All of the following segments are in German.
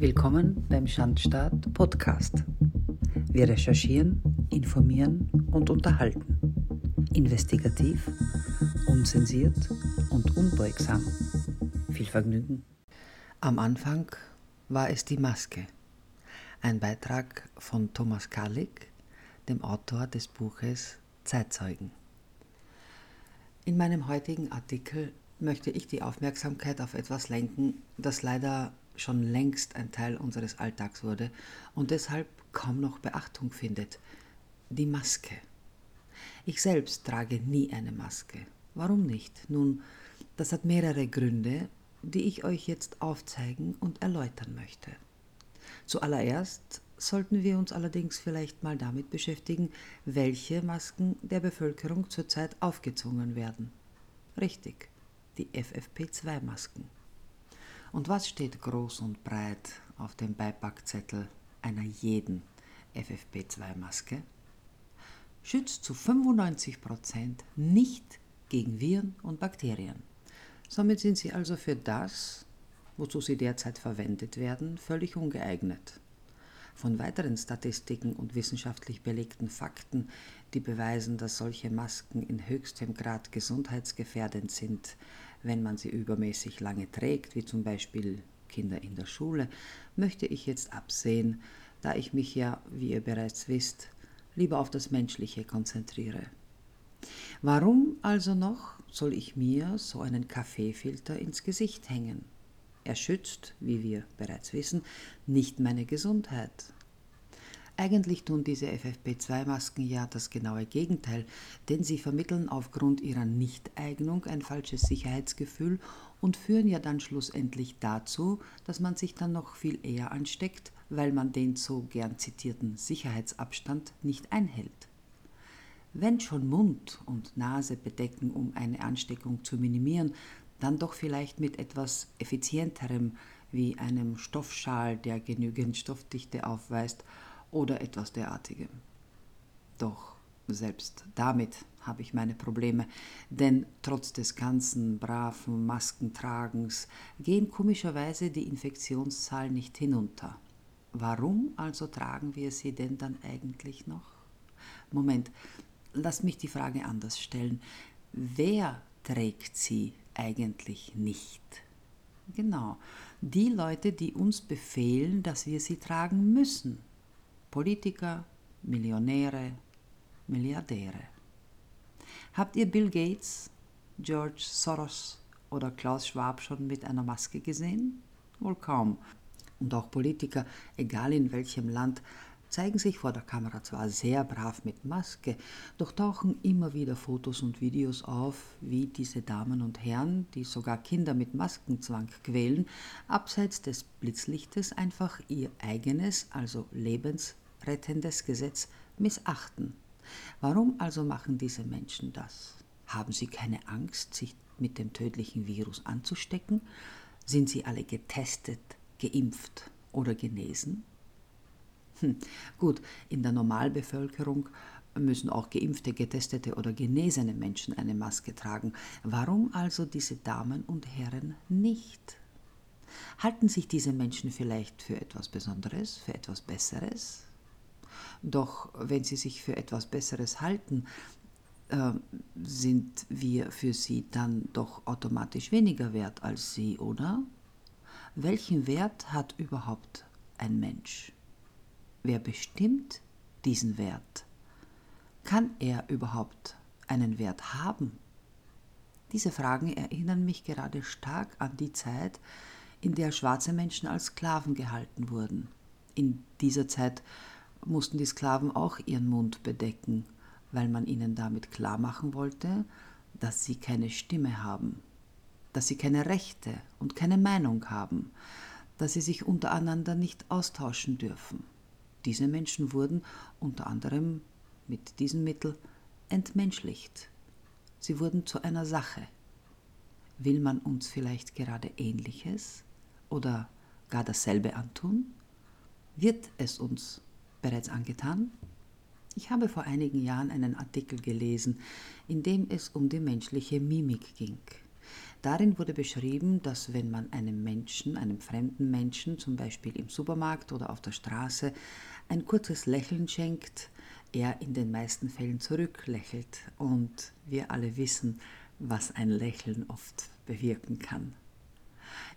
Willkommen beim Schandstaat Podcast. Wir recherchieren, informieren und unterhalten. Investigativ, unzensiert und unbeugsam. Viel Vergnügen. Am Anfang war es die Maske. Ein Beitrag von Thomas Karlik, dem Autor des Buches Zeitzeugen. In meinem heutigen Artikel möchte ich die Aufmerksamkeit auf etwas lenken, das leider schon längst ein Teil unseres Alltags wurde und deshalb kaum noch Beachtung findet. Die Maske. Ich selbst trage nie eine Maske. Warum nicht? Nun, das hat mehrere Gründe, die ich euch jetzt aufzeigen und erläutern möchte. Zuallererst sollten wir uns allerdings vielleicht mal damit beschäftigen, welche Masken der Bevölkerung zurzeit aufgezwungen werden. Richtig, die FFP2-Masken. Und was steht groß und breit auf dem Beipackzettel einer jeden FFP2-Maske? Schützt zu 95% nicht gegen Viren und Bakterien. Somit sind sie also für das, wozu sie derzeit verwendet werden, völlig ungeeignet. Von weiteren Statistiken und wissenschaftlich belegten Fakten, die beweisen, dass solche Masken in höchstem Grad gesundheitsgefährdend sind, wenn man sie übermäßig lange trägt, wie zum Beispiel Kinder in der Schule, möchte ich jetzt absehen, da ich mich ja, wie ihr bereits wisst, lieber auf das Menschliche konzentriere. Warum also noch soll ich mir so einen Kaffeefilter ins Gesicht hängen? Er schützt, wie wir bereits wissen, nicht meine Gesundheit. Eigentlich tun diese FFP2-Masken ja das genaue Gegenteil, denn sie vermitteln aufgrund ihrer Nichteignung ein falsches Sicherheitsgefühl und führen ja dann schlussendlich dazu, dass man sich dann noch viel eher ansteckt, weil man den so gern zitierten Sicherheitsabstand nicht einhält. Wenn schon Mund und Nase bedecken, um eine Ansteckung zu minimieren, dann doch vielleicht mit etwas effizienterem wie einem Stoffschal, der genügend Stoffdichte aufweist oder etwas derartigem. Doch selbst damit habe ich meine Probleme, denn trotz des ganzen braven Maskentragens gehen komischerweise die Infektionszahlen nicht hinunter. Warum also tragen wir sie denn dann eigentlich noch? Moment, lass mich die Frage anders stellen. Wer trägt sie eigentlich nicht? Genau, die Leute, die uns befehlen, dass wir sie tragen müssen. Politiker, Millionäre, Milliardäre. Habt ihr Bill Gates, George Soros oder Klaus Schwab schon mit einer Maske gesehen? Wohl kaum. Und auch Politiker, egal in welchem Land, zeigen sich vor der Kamera zwar sehr brav mit Maske, doch tauchen immer wieder Fotos und Videos auf, wie diese Damen und Herren, die sogar Kinder mit Maskenzwang quälen, abseits des Blitzlichtes einfach ihr eigenes, also lebensrettendes Gesetz missachten. Warum also machen diese Menschen das? Haben sie keine Angst, sich mit dem tödlichen Virus anzustecken? Sind sie alle getestet, geimpft oder genesen? Hm. Gut, in der Normalbevölkerung müssen auch geimpfte, getestete oder genesene Menschen eine Maske tragen. Warum also diese Damen und Herren nicht? Halten sich diese Menschen vielleicht für etwas Besonderes, für etwas Besseres? Doch wenn sie sich für etwas Besseres halten, äh, sind wir für sie dann doch automatisch weniger wert als sie, oder? Welchen Wert hat überhaupt ein Mensch? Wer bestimmt diesen Wert? Kann er überhaupt einen Wert haben? Diese Fragen erinnern mich gerade stark an die Zeit, in der schwarze Menschen als Sklaven gehalten wurden. In dieser Zeit mussten die Sklaven auch ihren Mund bedecken, weil man ihnen damit klar machen wollte, dass sie keine Stimme haben, dass sie keine Rechte und keine Meinung haben, dass sie sich untereinander nicht austauschen dürfen. Diese Menschen wurden unter anderem mit diesem Mittel entmenschlicht. Sie wurden zu einer Sache. Will man uns vielleicht gerade Ähnliches oder gar dasselbe antun? Wird es uns bereits angetan? Ich habe vor einigen Jahren einen Artikel gelesen, in dem es um die menschliche Mimik ging. Darin wurde beschrieben, dass wenn man einem Menschen, einem fremden Menschen, zum Beispiel im Supermarkt oder auf der Straße, ein kurzes Lächeln schenkt, er in den meisten Fällen zurücklächelt und wir alle wissen, was ein Lächeln oft bewirken kann.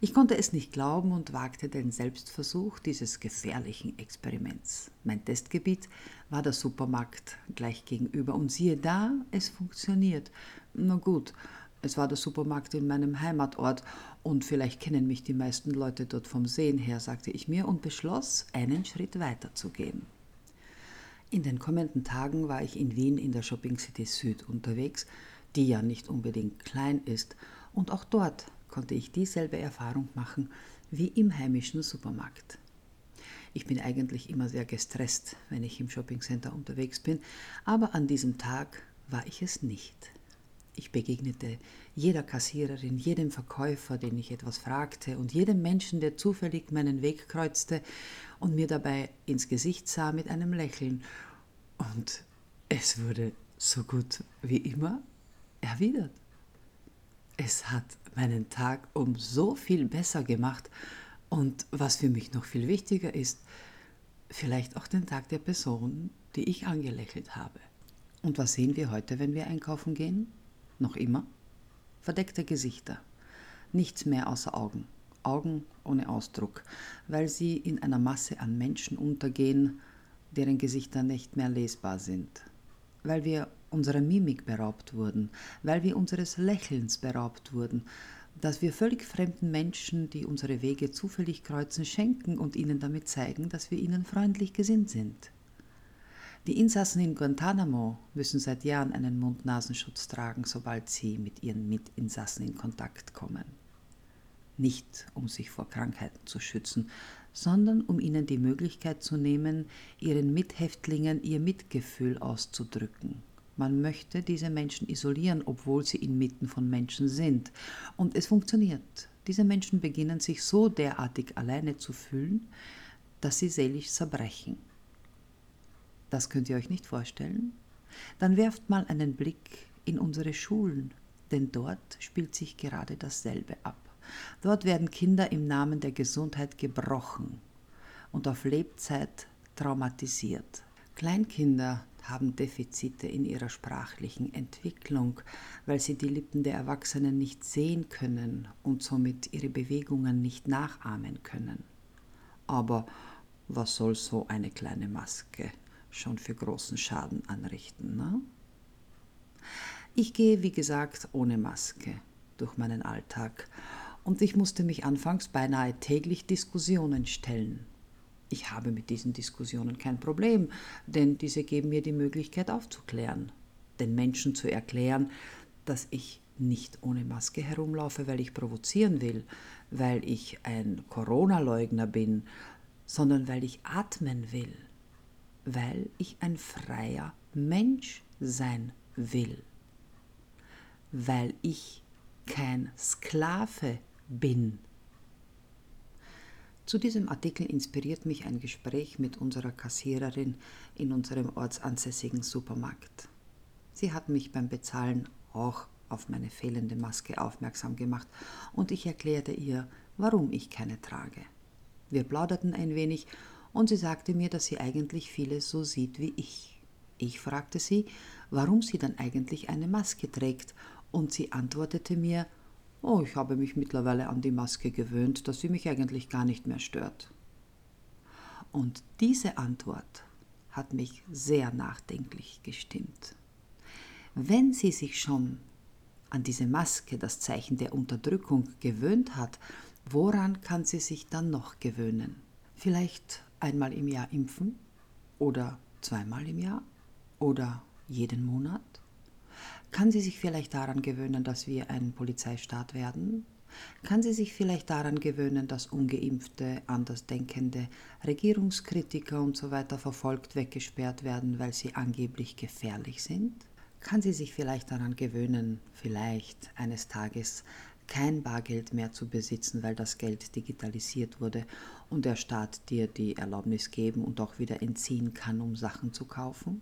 Ich konnte es nicht glauben und wagte den Selbstversuch dieses gefährlichen Experiments. Mein Testgebiet war der Supermarkt gleich gegenüber und siehe da, es funktioniert. Na gut, es war der Supermarkt in meinem Heimatort und vielleicht kennen mich die meisten Leute dort vom Sehen her, sagte ich mir und beschloss, einen Schritt weiter zu gehen. In den kommenden Tagen war ich in Wien in der Shopping City Süd unterwegs, die ja nicht unbedingt klein ist, und auch dort konnte ich dieselbe Erfahrung machen wie im heimischen Supermarkt. Ich bin eigentlich immer sehr gestresst, wenn ich im Shoppingcenter unterwegs bin, aber an diesem Tag war ich es nicht. Ich begegnete jeder Kassiererin, jedem Verkäufer, den ich etwas fragte und jedem Menschen, der zufällig meinen Weg kreuzte und mir dabei ins Gesicht sah mit einem Lächeln. Und es wurde so gut wie immer erwidert. Es hat meinen Tag um so viel besser gemacht und was für mich noch viel wichtiger ist, vielleicht auch den Tag der Person, die ich angelächelt habe. Und was sehen wir heute, wenn wir einkaufen gehen? Noch immer? Verdeckte Gesichter. Nichts mehr außer Augen. Augen ohne Ausdruck, weil sie in einer Masse an Menschen untergehen, deren Gesichter nicht mehr lesbar sind. Weil wir unserer Mimik beraubt wurden, weil wir unseres Lächelns beraubt wurden, dass wir völlig fremden Menschen, die unsere Wege zufällig kreuzen, schenken und ihnen damit zeigen, dass wir ihnen freundlich gesinnt sind. Die Insassen in Guantanamo müssen seit Jahren einen Mund-Nasenschutz tragen, sobald sie mit ihren Mitinsassen in Kontakt kommen. Nicht um sich vor Krankheiten zu schützen, sondern um ihnen die Möglichkeit zu nehmen, ihren Mithäftlingen ihr Mitgefühl auszudrücken man möchte diese Menschen isolieren, obwohl sie inmitten von Menschen sind. Und es funktioniert. Diese Menschen beginnen sich so derartig alleine zu fühlen, dass sie seelisch zerbrechen. Das könnt ihr euch nicht vorstellen? Dann werft mal einen Blick in unsere Schulen, denn dort spielt sich gerade dasselbe ab. Dort werden Kinder im Namen der Gesundheit gebrochen und auf Lebzeit traumatisiert. Kleinkinder haben Defizite in ihrer sprachlichen Entwicklung, weil sie die Lippen der Erwachsenen nicht sehen können und somit ihre Bewegungen nicht nachahmen können. Aber was soll so eine kleine Maske schon für großen Schaden anrichten? Ne? Ich gehe, wie gesagt, ohne Maske durch meinen Alltag und ich musste mich anfangs beinahe täglich Diskussionen stellen ich habe mit diesen Diskussionen kein Problem, denn diese geben mir die Möglichkeit aufzuklären, den Menschen zu erklären, dass ich nicht ohne Maske herumlaufe, weil ich provozieren will, weil ich ein Corona-Leugner bin, sondern weil ich atmen will, weil ich ein freier Mensch sein will, weil ich kein Sklave bin zu diesem Artikel inspiriert mich ein Gespräch mit unserer Kassiererin in unserem ortsansässigen Supermarkt. Sie hat mich beim Bezahlen auch auf meine fehlende Maske aufmerksam gemacht und ich erklärte ihr, warum ich keine trage. Wir plauderten ein wenig und sie sagte mir, dass sie eigentlich vieles so sieht wie ich. Ich fragte sie, warum sie dann eigentlich eine Maske trägt und sie antwortete mir, Oh, ich habe mich mittlerweile an die Maske gewöhnt, dass sie mich eigentlich gar nicht mehr stört. Und diese Antwort hat mich sehr nachdenklich gestimmt. Wenn sie sich schon an diese Maske, das Zeichen der Unterdrückung, gewöhnt hat, woran kann sie sich dann noch gewöhnen? Vielleicht einmal im Jahr impfen oder zweimal im Jahr oder jeden Monat? Kann sie sich vielleicht daran gewöhnen, dass wir ein Polizeistaat werden? Kann sie sich vielleicht daran gewöhnen, dass ungeimpfte, andersdenkende Regierungskritiker und so weiter verfolgt weggesperrt werden, weil sie angeblich gefährlich sind? Kann sie sich vielleicht daran gewöhnen, vielleicht eines Tages kein Bargeld mehr zu besitzen, weil das Geld digitalisiert wurde und der Staat dir die Erlaubnis geben und auch wieder entziehen kann, um Sachen zu kaufen?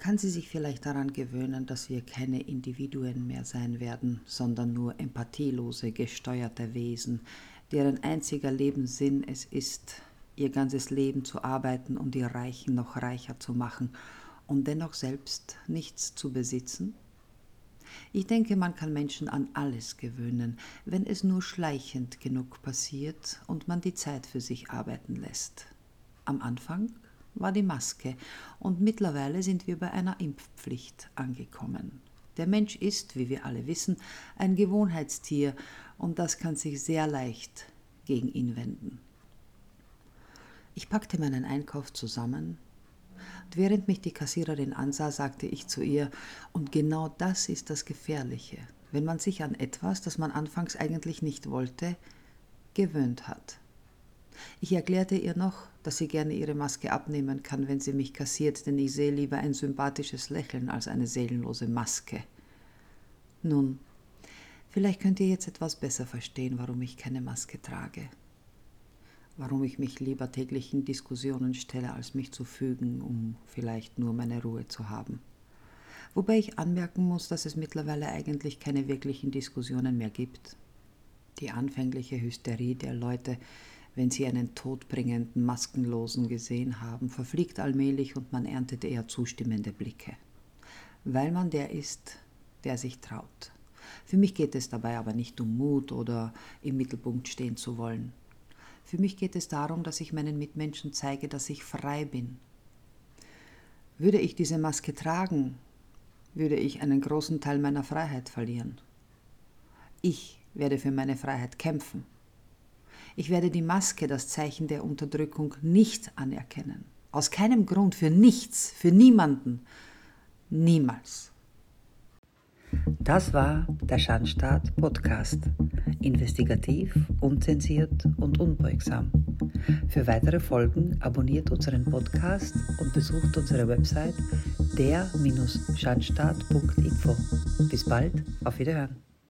Kann sie sich vielleicht daran gewöhnen, dass wir keine Individuen mehr sein werden, sondern nur empathielose, gesteuerte Wesen, deren einziger Lebenssinn es ist, ihr ganzes Leben zu arbeiten und die Reichen noch reicher zu machen und dennoch selbst nichts zu besitzen? Ich denke, man kann Menschen an alles gewöhnen, wenn es nur schleichend genug passiert und man die Zeit für sich arbeiten lässt. Am Anfang war die Maske und mittlerweile sind wir bei einer Impfpflicht angekommen. Der Mensch ist, wie wir alle wissen, ein Gewohnheitstier und das kann sich sehr leicht gegen ihn wenden. Ich packte meinen Einkauf zusammen und während mich die Kassiererin ansah, sagte ich zu ihr, und genau das ist das Gefährliche, wenn man sich an etwas, das man anfangs eigentlich nicht wollte, gewöhnt hat. Ich erklärte ihr noch, dass sie gerne ihre Maske abnehmen kann, wenn sie mich kassiert, denn ich sehe lieber ein sympathisches Lächeln als eine seelenlose Maske. Nun, vielleicht könnt ihr jetzt etwas besser verstehen, warum ich keine Maske trage. Warum ich mich lieber täglich in Diskussionen stelle, als mich zu fügen, um vielleicht nur meine Ruhe zu haben. Wobei ich anmerken muss, dass es mittlerweile eigentlich keine wirklichen Diskussionen mehr gibt. Die anfängliche Hysterie der Leute wenn sie einen todbringenden Maskenlosen gesehen haben, verfliegt allmählich und man erntet eher zustimmende Blicke. Weil man der ist, der sich traut. Für mich geht es dabei aber nicht um Mut oder im Mittelpunkt stehen zu wollen. Für mich geht es darum, dass ich meinen Mitmenschen zeige, dass ich frei bin. Würde ich diese Maske tragen, würde ich einen großen Teil meiner Freiheit verlieren. Ich werde für meine Freiheit kämpfen. Ich werde die Maske, das Zeichen der Unterdrückung, nicht anerkennen. Aus keinem Grund, für nichts, für niemanden. Niemals. Das war der Schandstaat Podcast. Investigativ, unzensiert und unbeugsam. Für weitere Folgen abonniert unseren Podcast und besucht unsere Website der-schandstaat.info. Bis bald, auf Wiederhören.